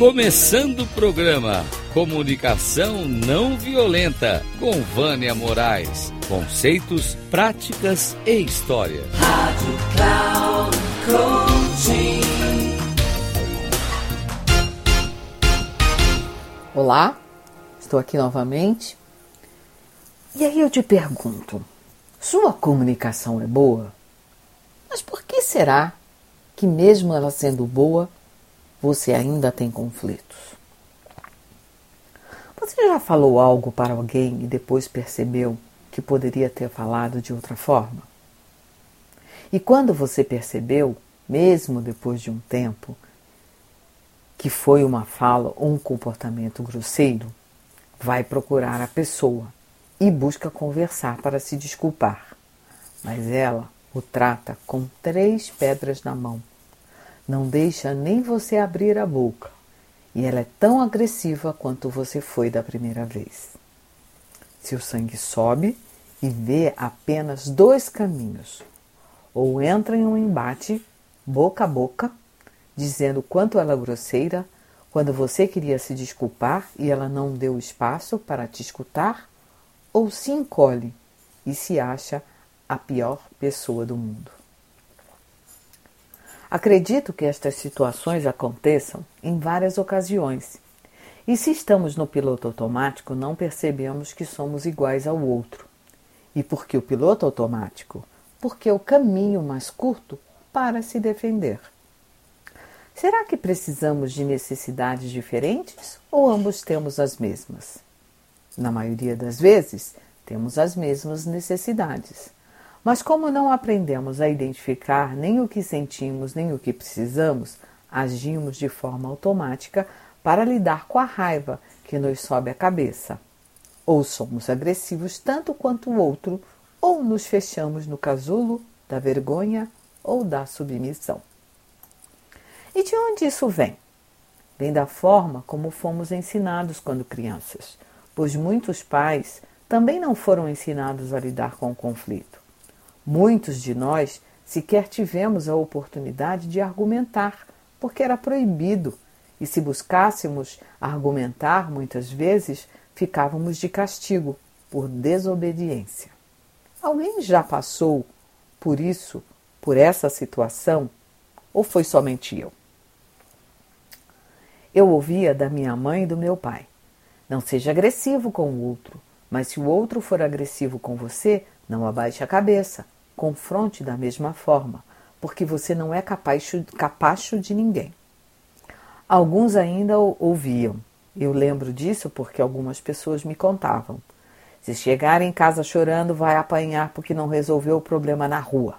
Começando o programa Comunicação Não Violenta com Vânia Moraes. Conceitos, práticas e história. Rádio Cloud Coaching. Olá, estou aqui novamente. E aí eu te pergunto: sua comunicação é boa? Mas por que será que, mesmo ela sendo boa, você ainda tem conflitos? Você já falou algo para alguém e depois percebeu que poderia ter falado de outra forma? E quando você percebeu, mesmo depois de um tempo, que foi uma fala ou um comportamento grosseiro, vai procurar a pessoa e busca conversar para se desculpar. Mas ela o trata com três pedras na mão. Não deixa nem você abrir a boca. E ela é tão agressiva quanto você foi da primeira vez. Seu sangue sobe e vê apenas dois caminhos. Ou entra em um embate, boca a boca, dizendo quanto ela é grosseira, quando você queria se desculpar e ela não deu espaço para te escutar, ou se encolhe e se acha a pior pessoa do mundo. Acredito que estas situações aconteçam em várias ocasiões. E se estamos no piloto automático, não percebemos que somos iguais ao outro. E por que o piloto automático? Porque é o caminho mais curto para se defender. Será que precisamos de necessidades diferentes ou ambos temos as mesmas? Na maioria das vezes, temos as mesmas necessidades. Mas, como não aprendemos a identificar nem o que sentimos nem o que precisamos, agimos de forma automática para lidar com a raiva que nos sobe a cabeça. Ou somos agressivos tanto quanto o outro, ou nos fechamos no casulo da vergonha ou da submissão. E de onde isso vem? Vem da forma como fomos ensinados quando crianças, pois muitos pais também não foram ensinados a lidar com o conflito. Muitos de nós sequer tivemos a oportunidade de argumentar, porque era proibido, e se buscássemos argumentar, muitas vezes ficávamos de castigo por desobediência. Alguém já passou por isso, por essa situação, ou foi somente eu? Eu ouvia da minha mãe e do meu pai: Não seja agressivo com o outro, mas se o outro for agressivo com você, não abaixe a cabeça, confronte da mesma forma, porque você não é capacho, capacho de ninguém. Alguns ainda ouviam. Eu lembro disso porque algumas pessoas me contavam. Se chegar em casa chorando, vai apanhar porque não resolveu o problema na rua.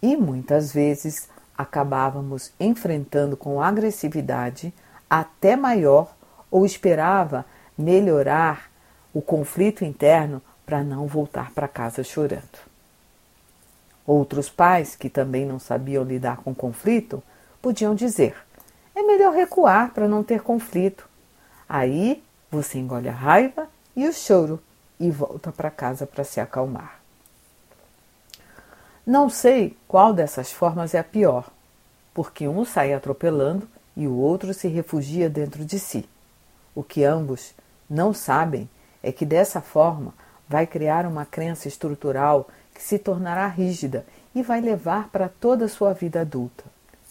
E muitas vezes acabávamos enfrentando com agressividade até maior ou esperava melhorar o conflito interno para não voltar para casa chorando. Outros pais, que também não sabiam lidar com conflito, podiam dizer: é melhor recuar para não ter conflito. Aí você engole a raiva e o choro e volta para casa para se acalmar. Não sei qual dessas formas é a pior, porque um sai atropelando e o outro se refugia dentro de si. O que ambos não sabem é que dessa forma vai criar uma crença estrutural que se tornará rígida e vai levar para toda a sua vida adulta.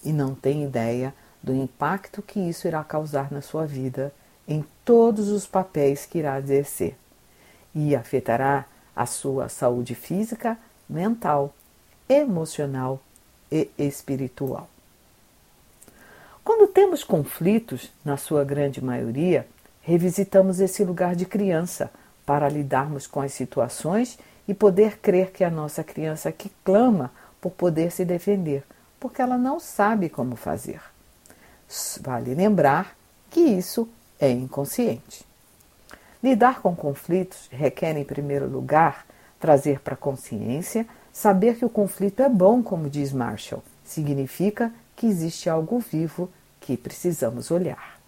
E não tem ideia do impacto que isso irá causar na sua vida em todos os papéis que irá exercer e afetará a sua saúde física, mental, emocional e espiritual. Quando temos conflitos, na sua grande maioria, revisitamos esse lugar de criança para lidarmos com as situações e poder crer que a nossa criança que clama por poder se defender, porque ela não sabe como fazer. Vale lembrar que isso é inconsciente. Lidar com conflitos requer, em primeiro lugar, trazer para a consciência saber que o conflito é bom, como diz Marshall, significa que existe algo vivo que precisamos olhar.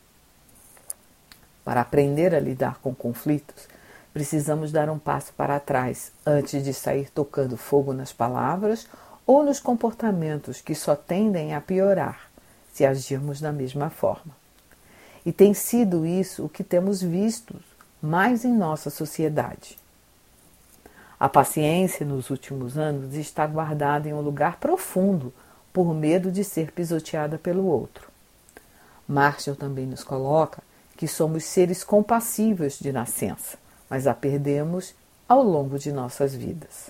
Para aprender a lidar com conflitos, precisamos dar um passo para trás antes de sair tocando fogo nas palavras ou nos comportamentos que só tendem a piorar se agirmos da mesma forma. E tem sido isso o que temos visto mais em nossa sociedade. A paciência nos últimos anos está guardada em um lugar profundo por medo de ser pisoteada pelo outro. Marshall também nos coloca que somos seres compassíveis de nascença, mas a perdemos ao longo de nossas vidas.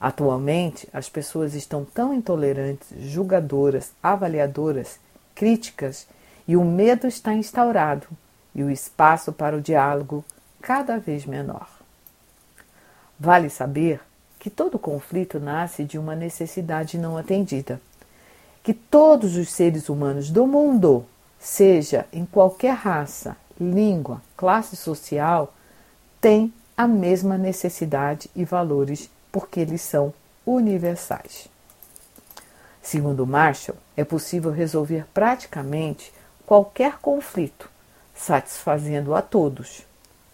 Atualmente, as pessoas estão tão intolerantes, julgadoras, avaliadoras, críticas, e o medo está instaurado e o espaço para o diálogo cada vez menor. Vale saber que todo conflito nasce de uma necessidade não atendida, que todos os seres humanos do mundo, seja em qualquer raça, língua, classe social, têm a mesma necessidade e valores porque eles são universais. Segundo Marshall, é possível resolver praticamente qualquer conflito, satisfazendo a todos.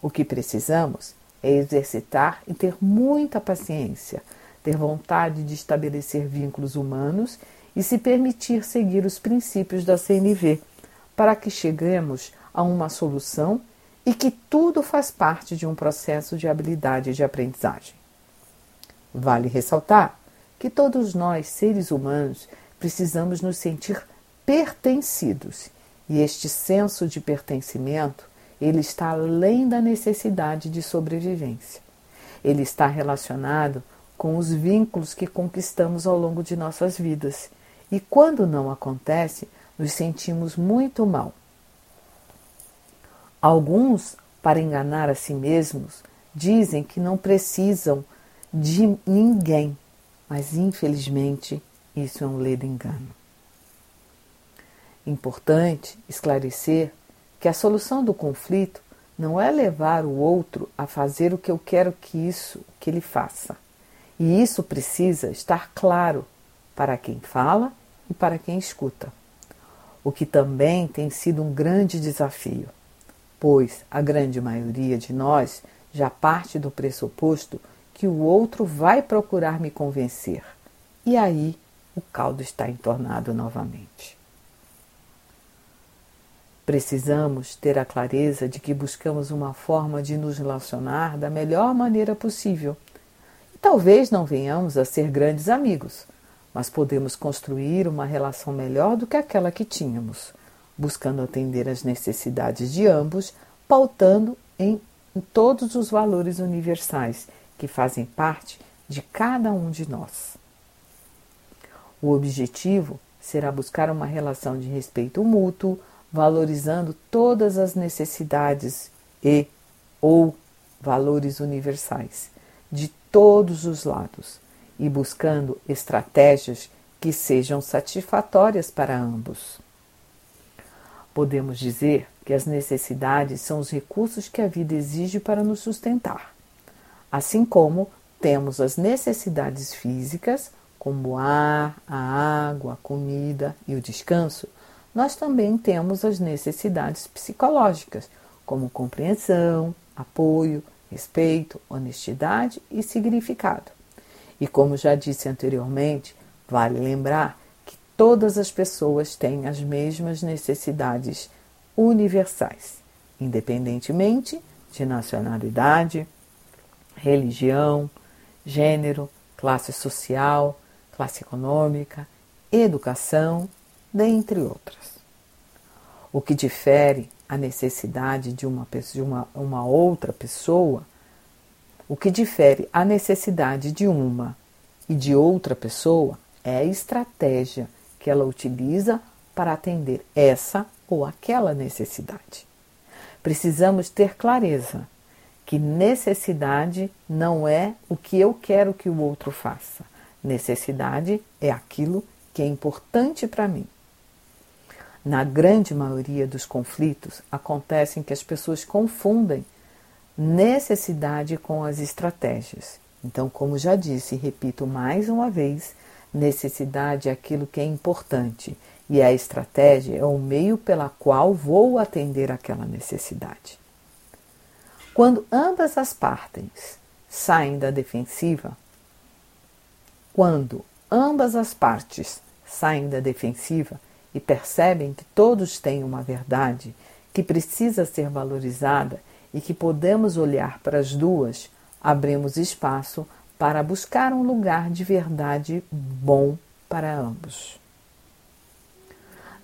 O que precisamos é exercitar e ter muita paciência, ter vontade de estabelecer vínculos humanos e se permitir seguir os princípios da CNV, para que cheguemos a uma solução e que tudo faz parte de um processo de habilidade de aprendizagem. Vale ressaltar que todos nós, seres humanos, precisamos nos sentir pertencidos, e este senso de pertencimento, ele está além da necessidade de sobrevivência. Ele está relacionado com os vínculos que conquistamos ao longo de nossas vidas. E quando não acontece, nos sentimos muito mal. Alguns, para enganar a si mesmos, dizem que não precisam de ninguém, mas infelizmente isso é um ledo engano. Importante esclarecer que a solução do conflito não é levar o outro a fazer o que eu quero que isso que ele faça. E isso precisa estar claro para quem fala e para quem escuta. O que também tem sido um grande desafio, pois a grande maioria de nós já parte do pressuposto que o outro vai procurar me convencer. E aí o caldo está entornado novamente. Precisamos ter a clareza de que buscamos uma forma de nos relacionar da melhor maneira possível. E talvez não venhamos a ser grandes amigos, mas podemos construir uma relação melhor do que aquela que tínhamos, buscando atender às necessidades de ambos, pautando em, todos os valores universais que fazem parte de cada um de nós. O objetivo será buscar uma relação de respeito mútuo, valorizando todas as necessidades e ou valores universais de todos os lados e buscando estratégias que sejam satisfatórias para ambos. Podemos dizer que as necessidades são os recursos que a vida exige para nos sustentar. Assim como temos as necessidades físicas, como o ar, a água, a comida e o descanso, nós também temos as necessidades psicológicas, como compreensão, apoio, respeito, honestidade e significado. E como já disse anteriormente, vale lembrar todas as pessoas têm as mesmas necessidades universais, independentemente de nacionalidade, religião, gênero, classe social, classe econômica, educação, dentre outras. O que difere a necessidade de uma, de uma, uma outra pessoa, o que difere a necessidade de uma e de outra pessoa é a estratégia que ela utiliza para atender essa ou aquela necessidade. Precisamos ter clareza que necessidade não é o que eu quero que o outro faça. Necessidade é aquilo que é importante para mim. Na grande maioria dos conflitos, acontecem que as pessoas confundem necessidade com as estratégias. Então, como já disse e repito mais uma vez, necessidade é aquilo que é importante e a estratégia é o meio pela qual vou atender aquela necessidade. Quando ambas as partes saem da defensiva, quando ambas as partes saem da defensiva e percebem que todos têm uma verdade que precisa ser valorizada e que podemos olhar para as duas, abrimos espaço para buscar um lugar de verdade bom para ambos.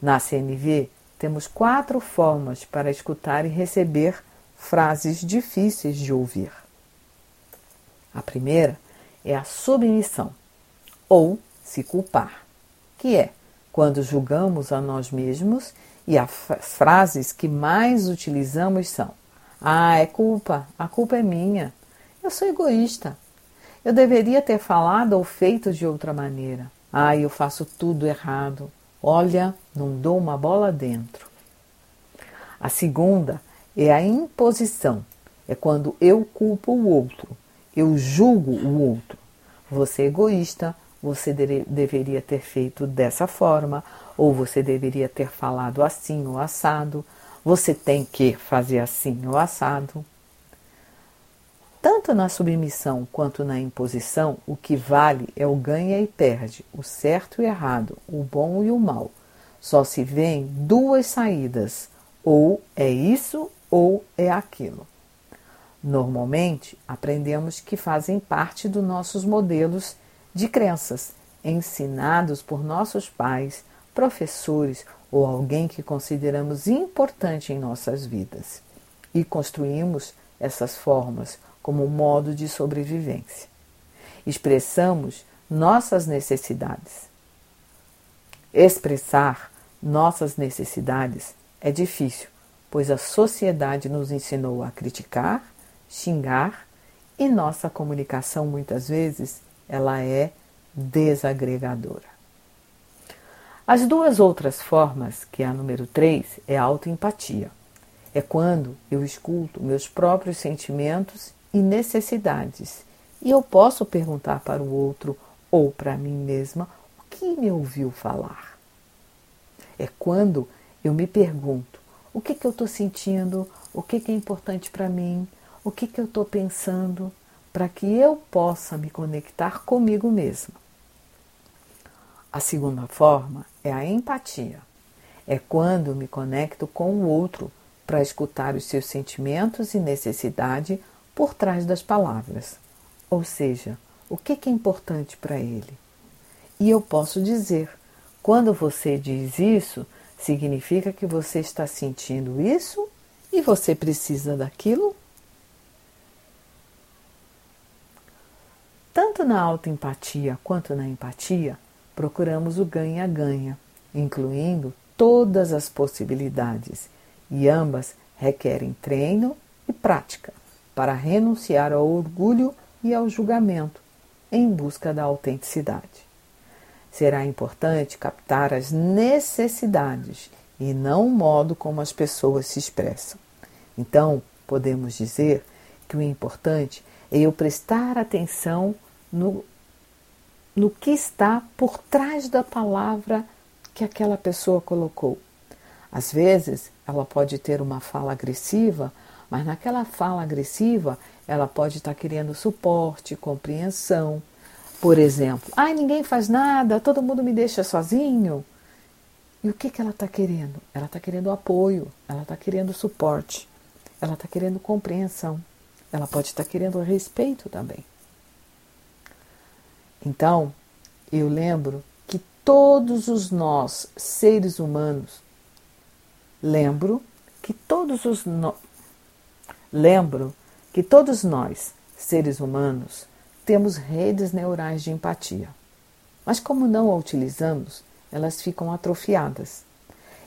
Na CNV, temos quatro formas para escutar e receber frases difíceis de ouvir. A primeira é a submissão, ou se culpar, que é quando julgamos a nós mesmos e as frases que mais utilizamos são: Ah, é culpa, a culpa é minha, eu sou egoísta, eu deveria ter falado ou feito de outra maneira. Ah, eu faço tudo errado. Olha, não dou uma bola dentro. A segunda é a imposição. É quando eu culpo o outro, eu julgo o outro. Você é egoísta, você de deveria ter feito dessa forma, ou você deveria ter falado assim ou assado, você tem que fazer assim ou assado. Tanto na submissão quanto na imposição, o que vale é o ganha e perde, o certo e errado, o bom e o mal. Só se vêem duas saídas: ou é isso ou é aquilo. Normalmente, aprendemos que fazem parte dos nossos modelos de crenças, ensinados por nossos pais, professores ou alguém que consideramos importante em nossas vidas. E construímos essas formas como um modo de sobrevivência. Expressamos nossas necessidades. Expressar nossas necessidades é difícil, pois a sociedade nos ensinou a criticar, xingar e nossa comunicação muitas vezes ela é desagregadora. As duas outras formas, que é a número 3, é a autoempatia. É quando eu escuto meus próprios sentimentos e necessidades e eu posso perguntar para o outro ou para mim mesma o que me ouviu falar. É quando eu me pergunto o que, que eu estou sentindo, o que, que é importante para mim, o que, que eu estou pensando, para que eu possa me conectar comigo mesma. A segunda forma é a empatia. É quando me conecto com o outro para escutar os seus sentimentos e necessidade por trás das palavras. Ou seja, o que é importante para ele. E eu posso dizer: quando você diz isso, significa que você está sentindo isso e você precisa daquilo Tanto na autoempatia quanto na empatia, procuramos o ganha-ganha, incluindo todas as possibilidades, e ambas requerem treino e prática para renunciar ao orgulho e ao julgamento em busca da autenticidade. Será importante captar as necessidades e não o modo como as pessoas se expressam. Então, podemos dizer que o importante é eu prestar atenção no, no que está por trás da palavra que aquela pessoa colocou. Às vezes, ela pode ter uma fala agressiva, mas naquela fala agressiva, ela pode estar querendo suporte, compreensão. Por exemplo, ai, ninguém faz nada, todo mundo me deixa sozinho. E o que, que ela está querendo? Ela está querendo apoio, ela está querendo suporte, ela está querendo compreensão, ela pode estar querendo respeito também. Então, eu lembro que todos os nós, seres humanos, lembro que todos os. Lembro que todos nós, seres humanos, temos redes neurais de empatia. Mas como não a utilizamos, elas ficam atrofiadas.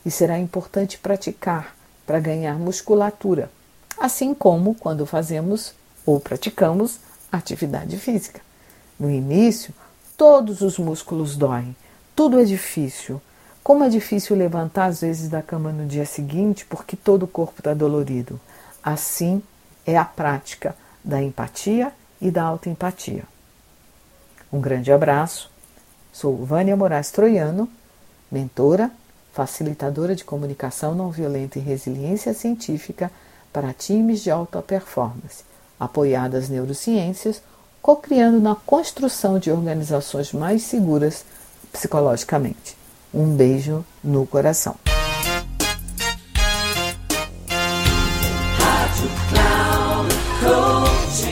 E será importante praticar para ganhar musculatura, assim como quando fazemos ou praticamos atividade física. No início, todos os músculos doem, tudo é difícil. Como é difícil levantar às vezes da cama no dia seguinte porque todo o corpo está dolorido. Assim é a prática da empatia e da autoempatia. Um grande abraço. Sou Vânia Moraes Troiano, mentora, facilitadora de comunicação não violenta e resiliência científica para times de alta performance, apoiadas neurociências co-criando na construção de organizações mais seguras psicologicamente. Um beijo no coração.